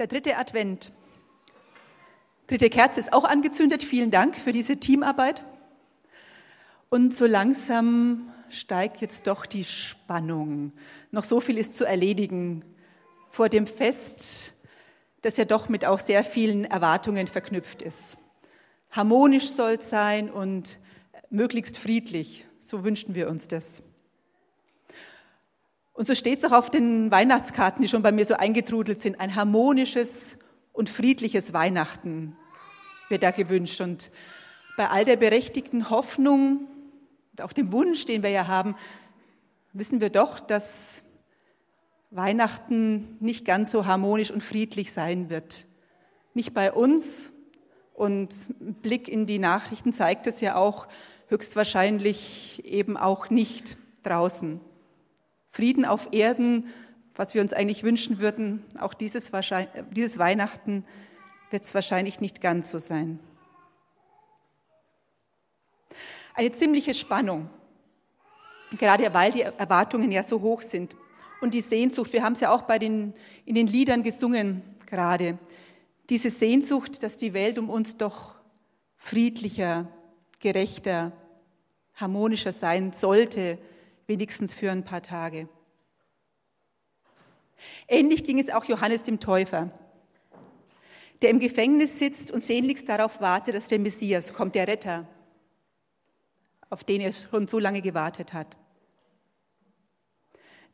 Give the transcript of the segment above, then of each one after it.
Der dritte Advent. Dritte Kerze ist auch angezündet. Vielen Dank für diese Teamarbeit. Und so langsam steigt jetzt doch die Spannung. Noch so viel ist zu erledigen vor dem Fest, das ja doch mit auch sehr vielen Erwartungen verknüpft ist. Harmonisch soll es sein und möglichst friedlich. So wünschen wir uns das. Und so steht es auch auf den Weihnachtskarten, die schon bei mir so eingetrudelt sind. Ein harmonisches und friedliches Weihnachten wird da gewünscht. Und bei all der berechtigten Hoffnung und auch dem Wunsch, den wir ja haben, wissen wir doch, dass Weihnachten nicht ganz so harmonisch und friedlich sein wird. Nicht bei uns. Und ein Blick in die Nachrichten zeigt es ja auch höchstwahrscheinlich eben auch nicht draußen. Frieden auf Erden, was wir uns eigentlich wünschen würden, auch dieses, dieses Weihnachten wird es wahrscheinlich nicht ganz so sein. Eine ziemliche Spannung, gerade weil die Erwartungen ja so hoch sind. Und die Sehnsucht, wir haben es ja auch bei den, in den Liedern gesungen gerade, diese Sehnsucht, dass die Welt um uns doch friedlicher, gerechter, harmonischer sein sollte, wenigstens für ein paar Tage. Ähnlich ging es auch Johannes dem Täufer, der im Gefängnis sitzt und sehnlichst darauf wartet, dass der Messias kommt, der Retter, auf den er schon so lange gewartet hat.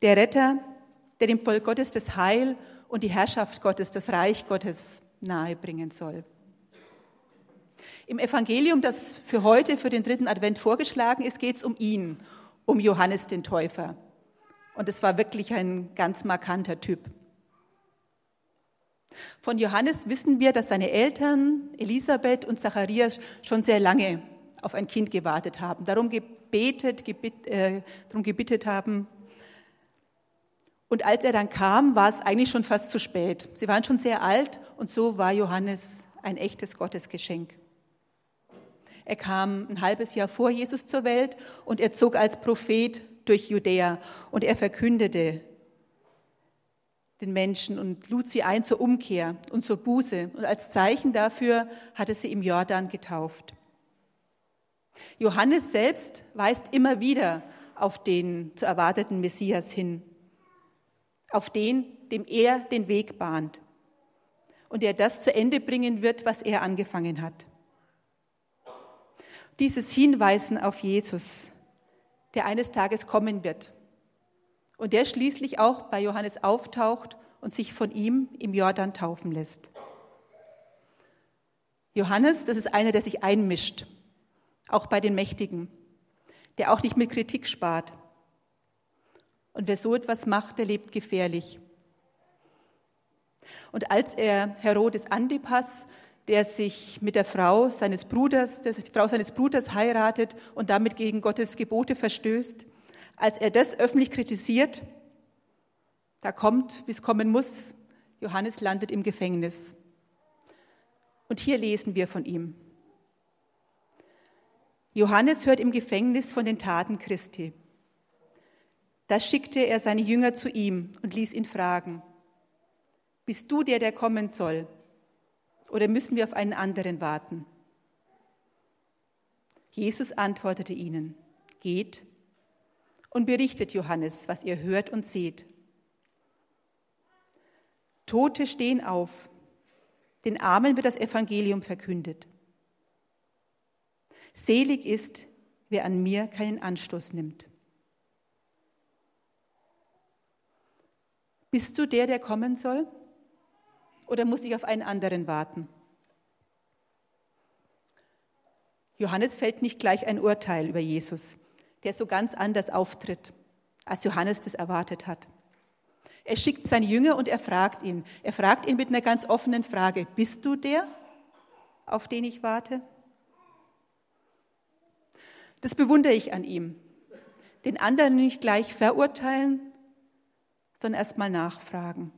Der Retter, der dem Volk Gottes das Heil und die Herrschaft Gottes, das Reich Gottes nahebringen soll. Im Evangelium, das für heute, für den dritten Advent vorgeschlagen ist, geht es um ihn, um Johannes den Täufer. Und es war wirklich ein ganz markanter Typ. Von Johannes wissen wir, dass seine Eltern Elisabeth und Zacharias schon sehr lange auf ein Kind gewartet haben, darum gebetet, gebit, äh, darum gebittet haben. Und als er dann kam, war es eigentlich schon fast zu spät. Sie waren schon sehr alt und so war Johannes ein echtes Gottesgeschenk. Er kam ein halbes Jahr vor Jesus zur Welt und er zog als Prophet durch Judäa und er verkündete den Menschen und lud sie ein zur Umkehr und zur Buße. Und als Zeichen dafür hatte sie im Jordan getauft. Johannes selbst weist immer wieder auf den zu erwarteten Messias hin, auf den, dem er den Weg bahnt und der das zu Ende bringen wird, was er angefangen hat dieses Hinweisen auf Jesus, der eines Tages kommen wird und der schließlich auch bei Johannes auftaucht und sich von ihm im Jordan taufen lässt. Johannes, das ist einer, der sich einmischt, auch bei den Mächtigen, der auch nicht mit Kritik spart. Und wer so etwas macht, der lebt gefährlich. Und als er Herodes Antipas der sich mit der Frau seines Bruders, der die Frau seines Bruders heiratet und damit gegen Gottes Gebote verstößt. Als er das öffentlich kritisiert, da kommt, wie es kommen muss, Johannes landet im Gefängnis. Und hier lesen wir von ihm. Johannes hört im Gefängnis von den Taten Christi. Da schickte er seine Jünger zu ihm und ließ ihn fragen, bist du der, der kommen soll? Oder müssen wir auf einen anderen warten? Jesus antwortete ihnen, geht und berichtet Johannes, was ihr hört und seht. Tote stehen auf, den Armen wird das Evangelium verkündet. Selig ist, wer an mir keinen Anstoß nimmt. Bist du der, der kommen soll? Oder muss ich auf einen anderen warten? Johannes fällt nicht gleich ein Urteil über Jesus, der so ganz anders auftritt, als Johannes das erwartet hat. Er schickt seine Jünger und er fragt ihn. Er fragt ihn mit einer ganz offenen Frage, bist du der, auf den ich warte? Das bewundere ich an ihm. Den anderen nicht gleich verurteilen, sondern erst mal nachfragen.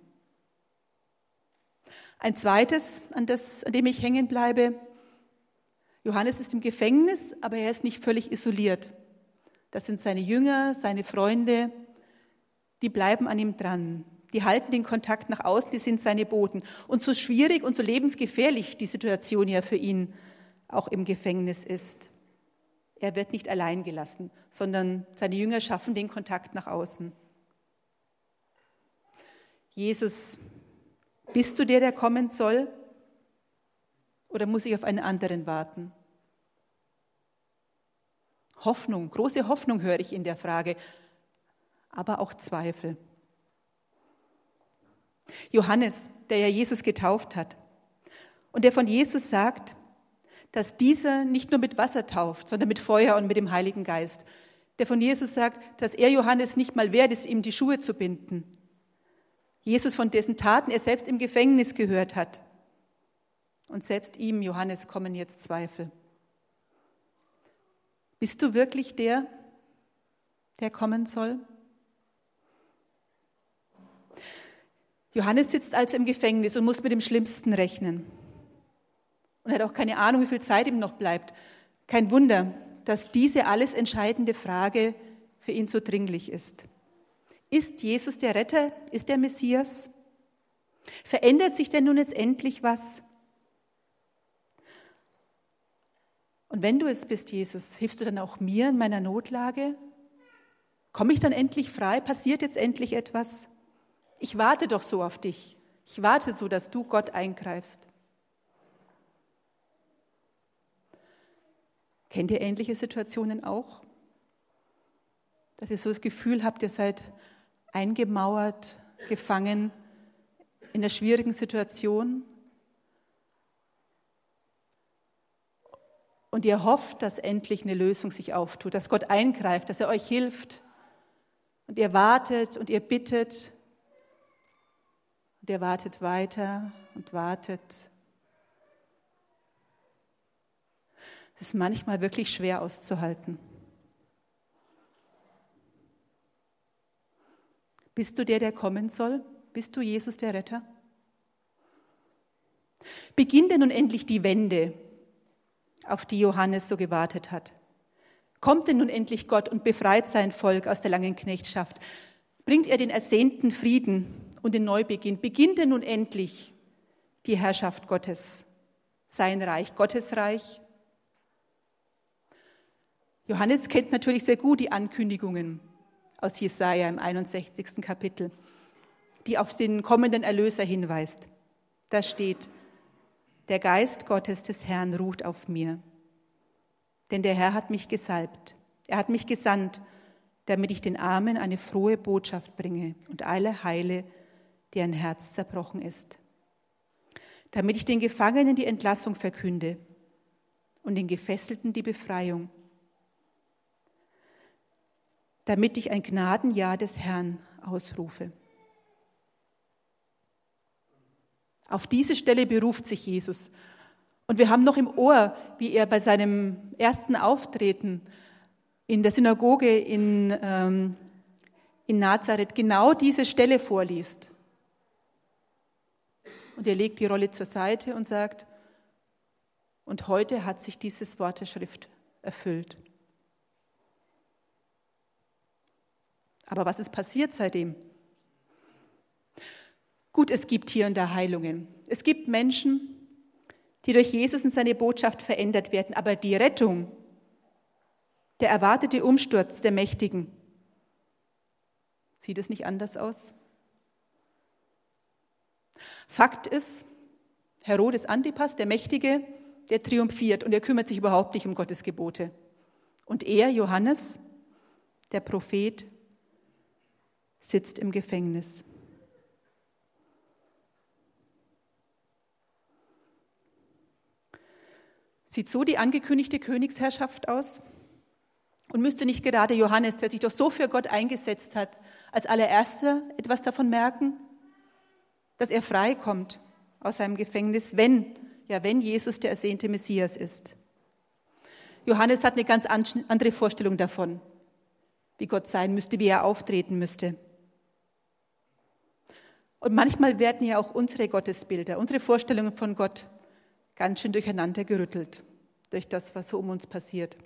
Ein zweites, an, das, an dem ich hängen bleibe, Johannes ist im Gefängnis, aber er ist nicht völlig isoliert. Das sind seine Jünger, seine Freunde, die bleiben an ihm dran. Die halten den Kontakt nach außen, die sind seine Boten. Und so schwierig und so lebensgefährlich die Situation ja für ihn auch im Gefängnis ist. Er wird nicht allein gelassen, sondern seine Jünger schaffen den Kontakt nach außen. Jesus, bist du der, der kommen soll? Oder muss ich auf einen anderen warten? Hoffnung, große Hoffnung höre ich in der Frage, aber auch Zweifel. Johannes, der ja Jesus getauft hat und der von Jesus sagt, dass dieser nicht nur mit Wasser tauft, sondern mit Feuer und mit dem Heiligen Geist. Der von Jesus sagt, dass er Johannes nicht mal wert ist, ihm die Schuhe zu binden. Jesus, von dessen Taten er selbst im Gefängnis gehört hat. Und selbst ihm, Johannes, kommen jetzt Zweifel. Bist du wirklich der, der kommen soll? Johannes sitzt also im Gefängnis und muss mit dem Schlimmsten rechnen. Und hat auch keine Ahnung, wie viel Zeit ihm noch bleibt. Kein Wunder, dass diese alles entscheidende Frage für ihn so dringlich ist. Ist Jesus der Retter? Ist der Messias? Verändert sich denn nun jetzt endlich was? Und wenn du es bist, Jesus, hilfst du dann auch mir in meiner Notlage? Komme ich dann endlich frei? Passiert jetzt endlich etwas? Ich warte doch so auf dich. Ich warte so, dass du Gott eingreifst. Kennt ihr ähnliche Situationen auch? Dass ihr so das Gefühl habt, ihr seid eingemauert, gefangen in einer schwierigen Situation und ihr hofft, dass endlich eine Lösung sich auftut, dass Gott eingreift, dass er euch hilft und ihr wartet und ihr bittet und ihr wartet weiter und wartet. Es ist manchmal wirklich schwer auszuhalten. Bist du der, der kommen soll? Bist du Jesus der Retter? Beginnt denn nun endlich die Wende, auf die Johannes so gewartet hat? Kommt denn nun endlich Gott und befreit sein Volk aus der langen Knechtschaft? Bringt er den ersehnten Frieden und den Neubeginn? Beginnt denn nun endlich die Herrschaft Gottes, sein Reich, Gottes Reich? Johannes kennt natürlich sehr gut die Ankündigungen aus Jesaja im 61. Kapitel, die auf den kommenden Erlöser hinweist. Da steht, der Geist Gottes des Herrn ruht auf mir. Denn der Herr hat mich gesalbt. Er hat mich gesandt, damit ich den Armen eine frohe Botschaft bringe und alle heile, deren Herz zerbrochen ist. Damit ich den Gefangenen die Entlassung verkünde und den Gefesselten die Befreiung. Damit ich ein Gnadenjahr des Herrn ausrufe. Auf diese Stelle beruft sich Jesus. Und wir haben noch im Ohr, wie er bei seinem ersten Auftreten in der Synagoge in, ähm, in Nazareth genau diese Stelle vorliest. Und er legt die Rolle zur Seite und sagt, und heute hat sich dieses Wort der Schrift erfüllt. Aber was ist passiert seitdem? Gut, es gibt hier und da Heilungen. Es gibt Menschen, die durch Jesus und seine Botschaft verändert werden. Aber die Rettung, der erwartete Umsturz der Mächtigen, sieht es nicht anders aus? Fakt ist, Herodes Antipas, der Mächtige, der triumphiert und er kümmert sich überhaupt nicht um Gottes Gebote. Und er, Johannes, der Prophet, sitzt im Gefängnis. Sieht so die angekündigte Königsherrschaft aus? Und müsste nicht gerade Johannes, der sich doch so für Gott eingesetzt hat, als allererster etwas davon merken, dass er frei kommt aus seinem Gefängnis, wenn, ja, wenn Jesus der ersehnte Messias ist? Johannes hat eine ganz andere Vorstellung davon, wie Gott sein müsste, wie er auftreten müsste. Und manchmal werden ja auch unsere Gottesbilder, unsere Vorstellungen von Gott ganz schön durcheinander gerüttelt durch das, was so um uns passiert.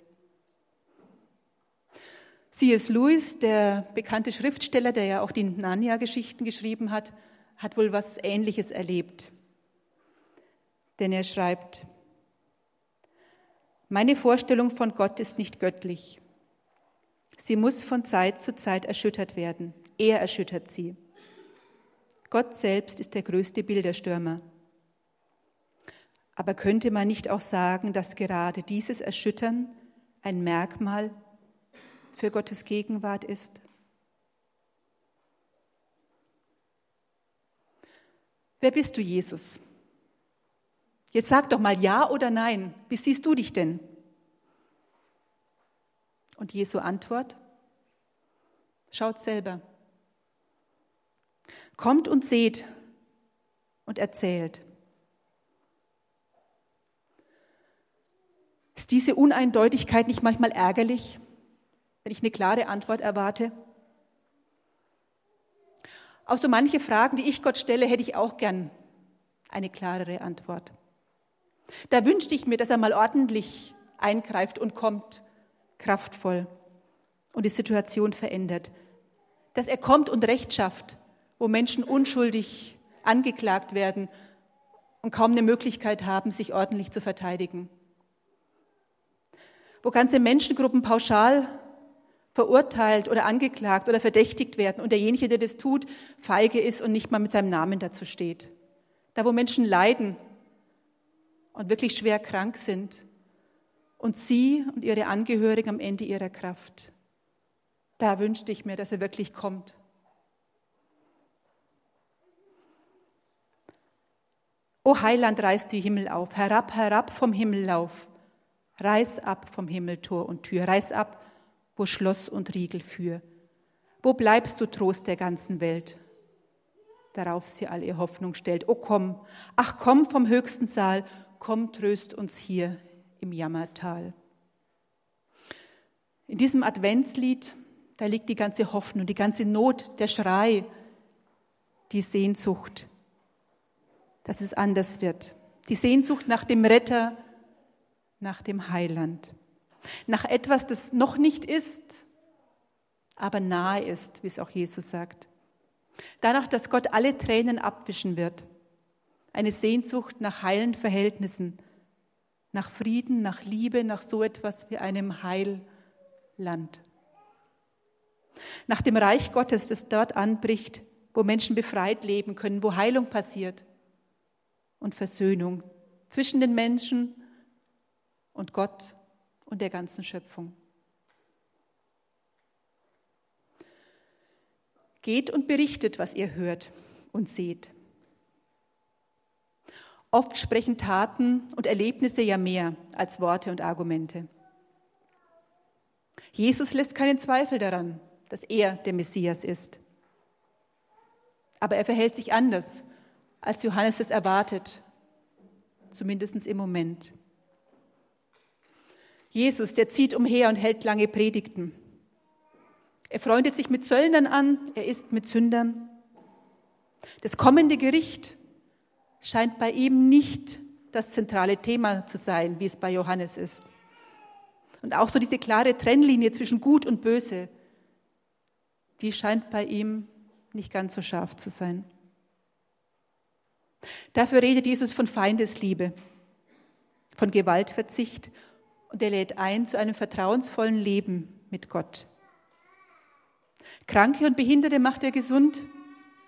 C.S. Lewis, der bekannte Schriftsteller, der ja auch die Narnia-Geschichten geschrieben hat, hat wohl was Ähnliches erlebt. Denn er schreibt, meine Vorstellung von Gott ist nicht göttlich. Sie muss von Zeit zu Zeit erschüttert werden. Er erschüttert sie. Gott selbst ist der größte Bilderstürmer. Aber könnte man nicht auch sagen, dass gerade dieses Erschüttern ein Merkmal für Gottes Gegenwart ist. Wer bist du, Jesus? Jetzt sag doch mal ja oder nein. Wie siehst du dich denn? Und Jesu Antwort? Schaut selber. Kommt und seht und erzählt. Ist diese Uneindeutigkeit nicht manchmal ärgerlich? wenn ich eine klare Antwort erwarte? Auf so manche Fragen, die ich Gott stelle, hätte ich auch gern eine klarere Antwort. Da wünschte ich mir, dass er mal ordentlich eingreift und kommt, kraftvoll und die Situation verändert. Dass er kommt und Recht schafft, wo Menschen unschuldig angeklagt werden und kaum eine Möglichkeit haben, sich ordentlich zu verteidigen. Wo ganze Menschengruppen pauschal verurteilt oder angeklagt oder verdächtigt werden und derjenige, der das tut, feige ist und nicht mal mit seinem Namen dazu steht. Da, wo Menschen leiden und wirklich schwer krank sind und sie und ihre Angehörigen am Ende ihrer Kraft. Da wünschte ich mir, dass er wirklich kommt. O Heiland, reiß die Himmel auf, herab, herab vom Himmellauf, reiß ab vom Himmeltor und Tür, reiß ab wo Schloss und Riegel für. Wo bleibst du Trost der ganzen Welt? Darauf sie all ihr Hoffnung stellt. O komm, ach komm vom höchsten Saal, komm, tröst uns hier im Jammertal. In diesem Adventslied, da liegt die ganze Hoffnung, die ganze Not, der Schrei, die Sehnsucht, dass es anders wird. Die Sehnsucht nach dem Retter, nach dem Heiland nach etwas, das noch nicht ist, aber nahe ist, wie es auch Jesus sagt. Danach, dass Gott alle Tränen abwischen wird. Eine Sehnsucht nach heilen Verhältnissen, nach Frieden, nach Liebe, nach so etwas wie einem Heilland. Nach dem Reich Gottes, das dort anbricht, wo Menschen befreit leben können, wo Heilung passiert und Versöhnung zwischen den Menschen und Gott und der ganzen Schöpfung. Geht und berichtet, was ihr hört und seht. Oft sprechen Taten und Erlebnisse ja mehr als Worte und Argumente. Jesus lässt keinen Zweifel daran, dass er der Messias ist. Aber er verhält sich anders, als Johannes es erwartet, zumindest im Moment. Jesus, der zieht umher und hält lange Predigten. Er freundet sich mit Zöllnern an, er isst mit Sündern. Das kommende Gericht scheint bei ihm nicht das zentrale Thema zu sein, wie es bei Johannes ist. Und auch so diese klare Trennlinie zwischen Gut und Böse, die scheint bei ihm nicht ganz so scharf zu sein. Dafür redet Jesus von Feindesliebe, von Gewaltverzicht und er lädt ein zu einem vertrauensvollen Leben mit Gott. Kranke und Behinderte macht er gesund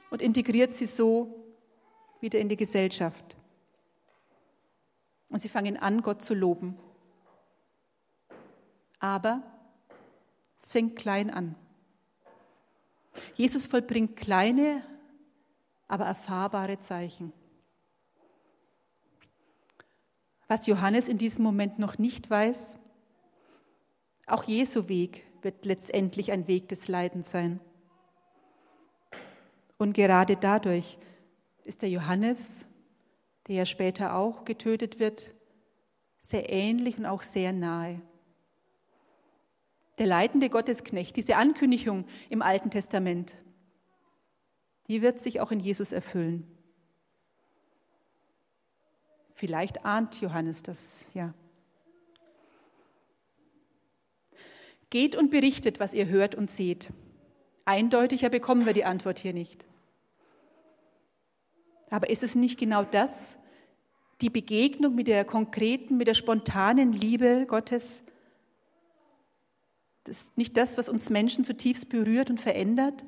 und integriert sie so wieder in die Gesellschaft. Und sie fangen an, Gott zu loben. Aber es fängt klein an. Jesus vollbringt kleine, aber erfahrbare Zeichen. Was Johannes in diesem Moment noch nicht weiß, auch Jesu Weg wird letztendlich ein Weg des Leidens sein. Und gerade dadurch ist der Johannes, der ja später auch getötet wird, sehr ähnlich und auch sehr nahe. Der leidende Gottesknecht, diese Ankündigung im Alten Testament, die wird sich auch in Jesus erfüllen. Vielleicht ahnt Johannes das, ja. Geht und berichtet, was ihr hört und seht. Eindeutiger bekommen wir die Antwort hier nicht. Aber ist es nicht genau das, die Begegnung mit der konkreten, mit der spontanen Liebe Gottes? Das ist nicht das, was uns Menschen zutiefst berührt und verändert,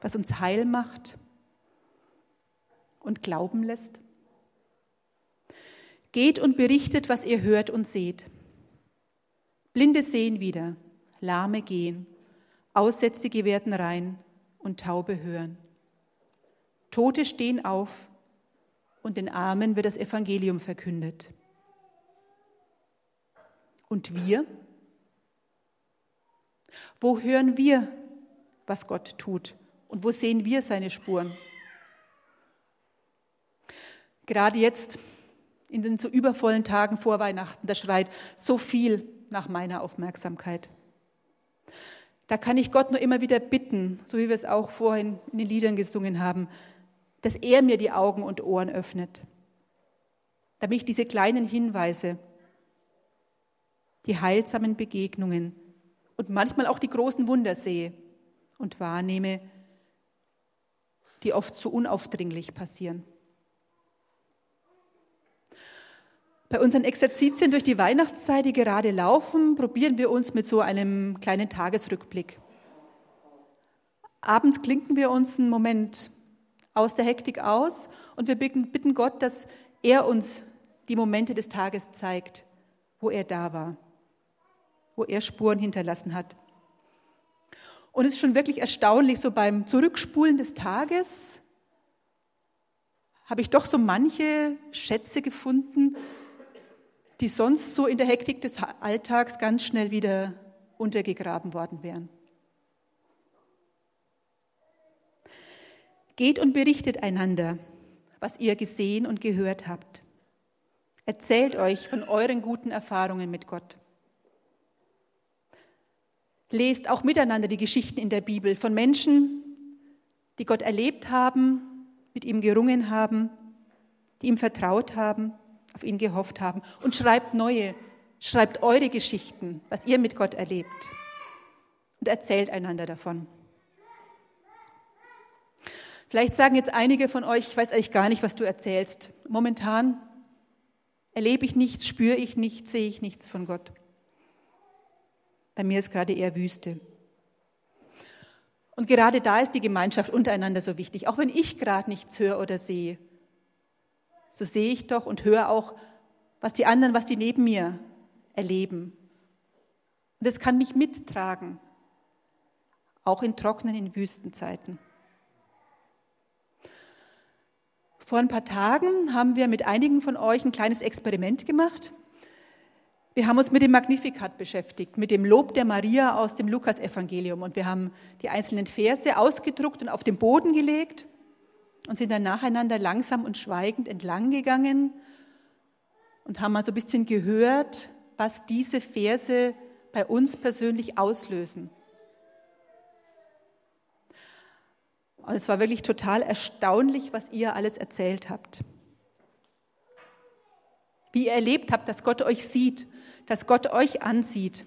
was uns heil macht und glauben lässt? Geht und berichtet, was ihr hört und seht. Blinde sehen wieder, Lahme gehen, Aussätzige werden rein und Taube hören. Tote stehen auf und den Armen wird das Evangelium verkündet. Und wir? Wo hören wir, was Gott tut? Und wo sehen wir seine Spuren? Gerade jetzt in den so übervollen Tagen vor Weihnachten, da schreit so viel nach meiner Aufmerksamkeit. Da kann ich Gott nur immer wieder bitten, so wie wir es auch vorhin in den Liedern gesungen haben, dass er mir die Augen und Ohren öffnet, damit ich diese kleinen Hinweise, die heilsamen Begegnungen und manchmal auch die großen Wunder sehe und wahrnehme, die oft so unaufdringlich passieren. Bei unseren Exerzitien durch die Weihnachtszeit, die gerade laufen, probieren wir uns mit so einem kleinen Tagesrückblick. Abends klinken wir uns einen Moment aus der Hektik aus und wir bitten Gott, dass er uns die Momente des Tages zeigt, wo er da war, wo er Spuren hinterlassen hat. Und es ist schon wirklich erstaunlich, so beim Zurückspulen des Tages habe ich doch so manche Schätze gefunden, die sonst so in der Hektik des Alltags ganz schnell wieder untergegraben worden wären. Geht und berichtet einander, was ihr gesehen und gehört habt. Erzählt euch von euren guten Erfahrungen mit Gott. Lest auch miteinander die Geschichten in der Bibel von Menschen, die Gott erlebt haben, mit ihm gerungen haben, die ihm vertraut haben auf ihn gehofft haben. Und schreibt neue, schreibt eure Geschichten, was ihr mit Gott erlebt. Und erzählt einander davon. Vielleicht sagen jetzt einige von euch, ich weiß eigentlich gar nicht, was du erzählst. Momentan erlebe ich nichts, spüre ich nichts, sehe ich nichts von Gott. Bei mir ist gerade eher Wüste. Und gerade da ist die Gemeinschaft untereinander so wichtig. Auch wenn ich gerade nichts höre oder sehe, so sehe ich doch und höre auch, was die anderen, was die neben mir erleben. Und es kann mich mittragen, auch in trockenen, in Wüstenzeiten. Vor ein paar Tagen haben wir mit einigen von euch ein kleines Experiment gemacht. Wir haben uns mit dem Magnificat beschäftigt, mit dem Lob der Maria aus dem Lukasevangelium. Und wir haben die einzelnen Verse ausgedruckt und auf den Boden gelegt und sind dann nacheinander langsam und schweigend entlang gegangen und haben mal so ein bisschen gehört, was diese Verse bei uns persönlich auslösen. Und es war wirklich total erstaunlich, was ihr alles erzählt habt. Wie ihr erlebt habt, dass Gott euch sieht, dass Gott euch ansieht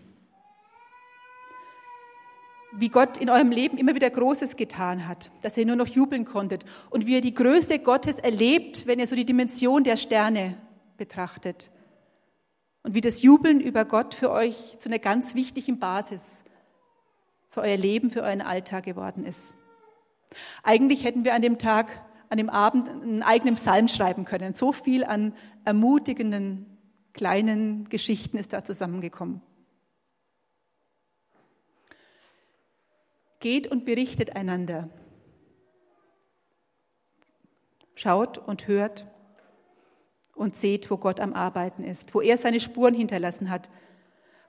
wie Gott in eurem Leben immer wieder Großes getan hat, dass ihr nur noch jubeln konntet und wie ihr die Größe Gottes erlebt, wenn ihr so die Dimension der Sterne betrachtet. Und wie das Jubeln über Gott für euch zu einer ganz wichtigen Basis für euer Leben, für euren Alltag geworden ist. Eigentlich hätten wir an dem Tag, an dem Abend einen eigenen Psalm schreiben können. So viel an ermutigenden kleinen Geschichten ist da zusammengekommen. Geht und berichtet einander. Schaut und hört und seht, wo Gott am Arbeiten ist, wo er seine Spuren hinterlassen hat,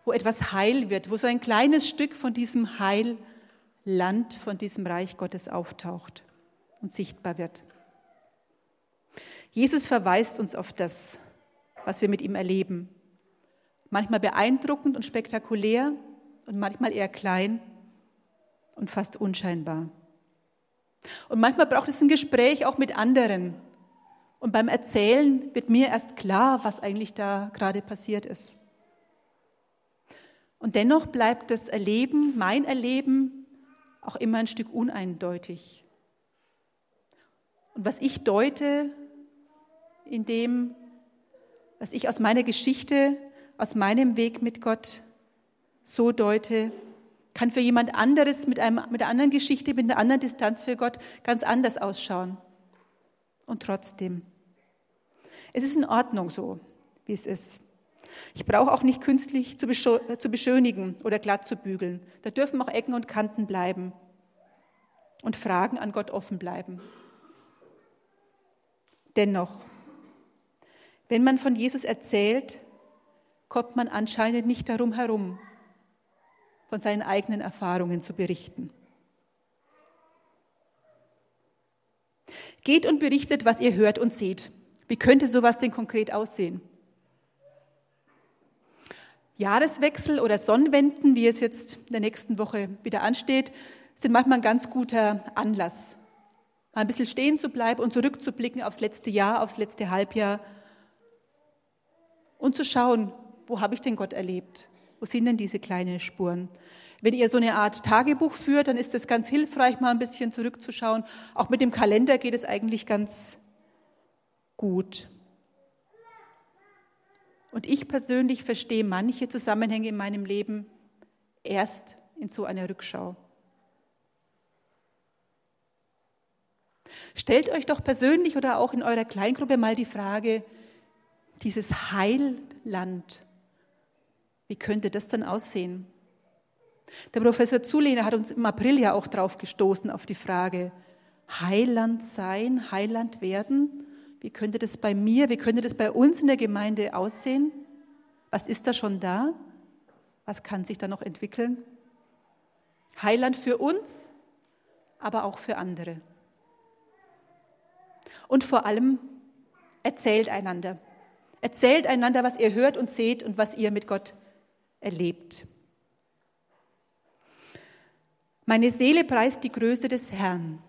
wo etwas heil wird, wo so ein kleines Stück von diesem Heilland, von diesem Reich Gottes auftaucht und sichtbar wird. Jesus verweist uns auf das, was wir mit ihm erleben. Manchmal beeindruckend und spektakulär und manchmal eher klein und fast unscheinbar. Und manchmal braucht es ein Gespräch auch mit anderen. Und beim Erzählen wird mir erst klar, was eigentlich da gerade passiert ist. Und dennoch bleibt das Erleben, mein Erleben, auch immer ein Stück uneindeutig. Und was ich deute, in dem, was ich aus meiner Geschichte, aus meinem Weg mit Gott so deute, kann für jemand anderes mit, einem, mit einer anderen Geschichte, mit einer anderen Distanz für Gott ganz anders ausschauen. Und trotzdem, es ist in Ordnung so, wie es ist. Ich brauche auch nicht künstlich zu beschönigen oder glatt zu bügeln. Da dürfen auch Ecken und Kanten bleiben und Fragen an Gott offen bleiben. Dennoch, wenn man von Jesus erzählt, kommt man anscheinend nicht darum herum, von seinen eigenen Erfahrungen zu berichten. Geht und berichtet, was ihr hört und seht. Wie könnte sowas denn konkret aussehen? Jahreswechsel oder Sonnenwenden, wie es jetzt in der nächsten Woche wieder ansteht, sind manchmal ein ganz guter Anlass, mal ein bisschen stehen zu bleiben und zurückzublicken aufs letzte Jahr, aufs letzte Halbjahr und zu schauen, wo habe ich denn Gott erlebt? Wo sind denn diese kleinen Spuren? Wenn ihr so eine Art Tagebuch führt, dann ist es ganz hilfreich, mal ein bisschen zurückzuschauen. Auch mit dem Kalender geht es eigentlich ganz gut. Und ich persönlich verstehe manche Zusammenhänge in meinem Leben erst in so einer Rückschau. Stellt euch doch persönlich oder auch in eurer Kleingruppe mal die Frage, dieses Heilland, wie könnte das dann aussehen? Der Professor Zulehner hat uns im April ja auch drauf gestoßen auf die Frage, Heiland sein, Heiland werden? Wie könnte das bei mir, wie könnte das bei uns in der Gemeinde aussehen? Was ist da schon da? Was kann sich da noch entwickeln? Heiland für uns, aber auch für andere. Und vor allem erzählt einander. Erzählt einander, was ihr hört und seht und was ihr mit Gott erlebt. Meine Seele preist die Größe des Herrn,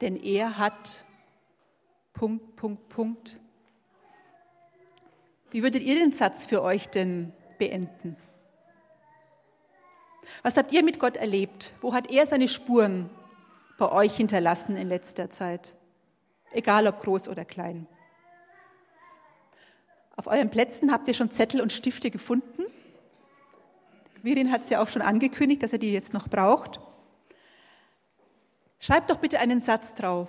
denn er hat Punkt, Punkt, Punkt. Wie würdet ihr den Satz für euch denn beenden? Was habt ihr mit Gott erlebt? Wo hat er seine Spuren bei euch hinterlassen in letzter Zeit? Egal ob groß oder klein. Auf euren Plätzen habt ihr schon Zettel und Stifte gefunden. Virin hat es ja auch schon angekündigt, dass er die jetzt noch braucht. Schreibt doch bitte einen Satz drauf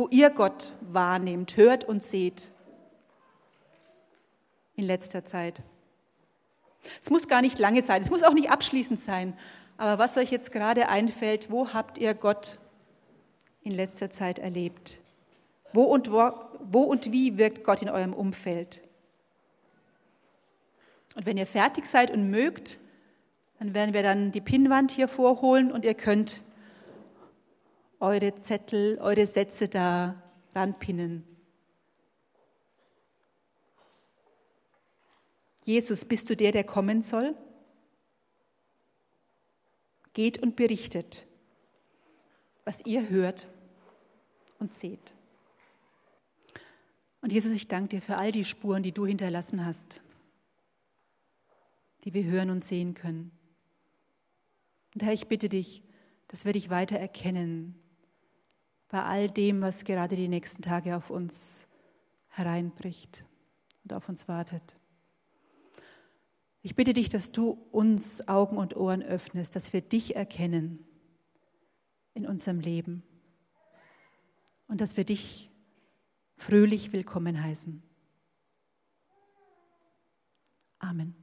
wo ihr Gott wahrnehmt, hört und seht in letzter Zeit. Es muss gar nicht lange sein, es muss auch nicht abschließend sein, aber was euch jetzt gerade einfällt, wo habt ihr Gott in letzter Zeit erlebt? Wo und, wo, wo und wie wirkt Gott in eurem Umfeld? Und wenn ihr fertig seid und mögt, dann werden wir dann die Pinnwand hier vorholen und ihr könnt eure Zettel, eure Sätze da ranpinnen. Jesus, bist du der, der kommen soll? Geht und berichtet, was ihr hört und seht. Und Jesus, ich danke dir für all die Spuren, die du hinterlassen hast, die wir hören und sehen können. Und Herr, ich bitte dich, dass wir dich weiter erkennen, bei all dem, was gerade die nächsten Tage auf uns hereinbricht und auf uns wartet. Ich bitte dich, dass du uns Augen und Ohren öffnest, dass wir dich erkennen in unserem Leben und dass wir dich fröhlich willkommen heißen. Amen.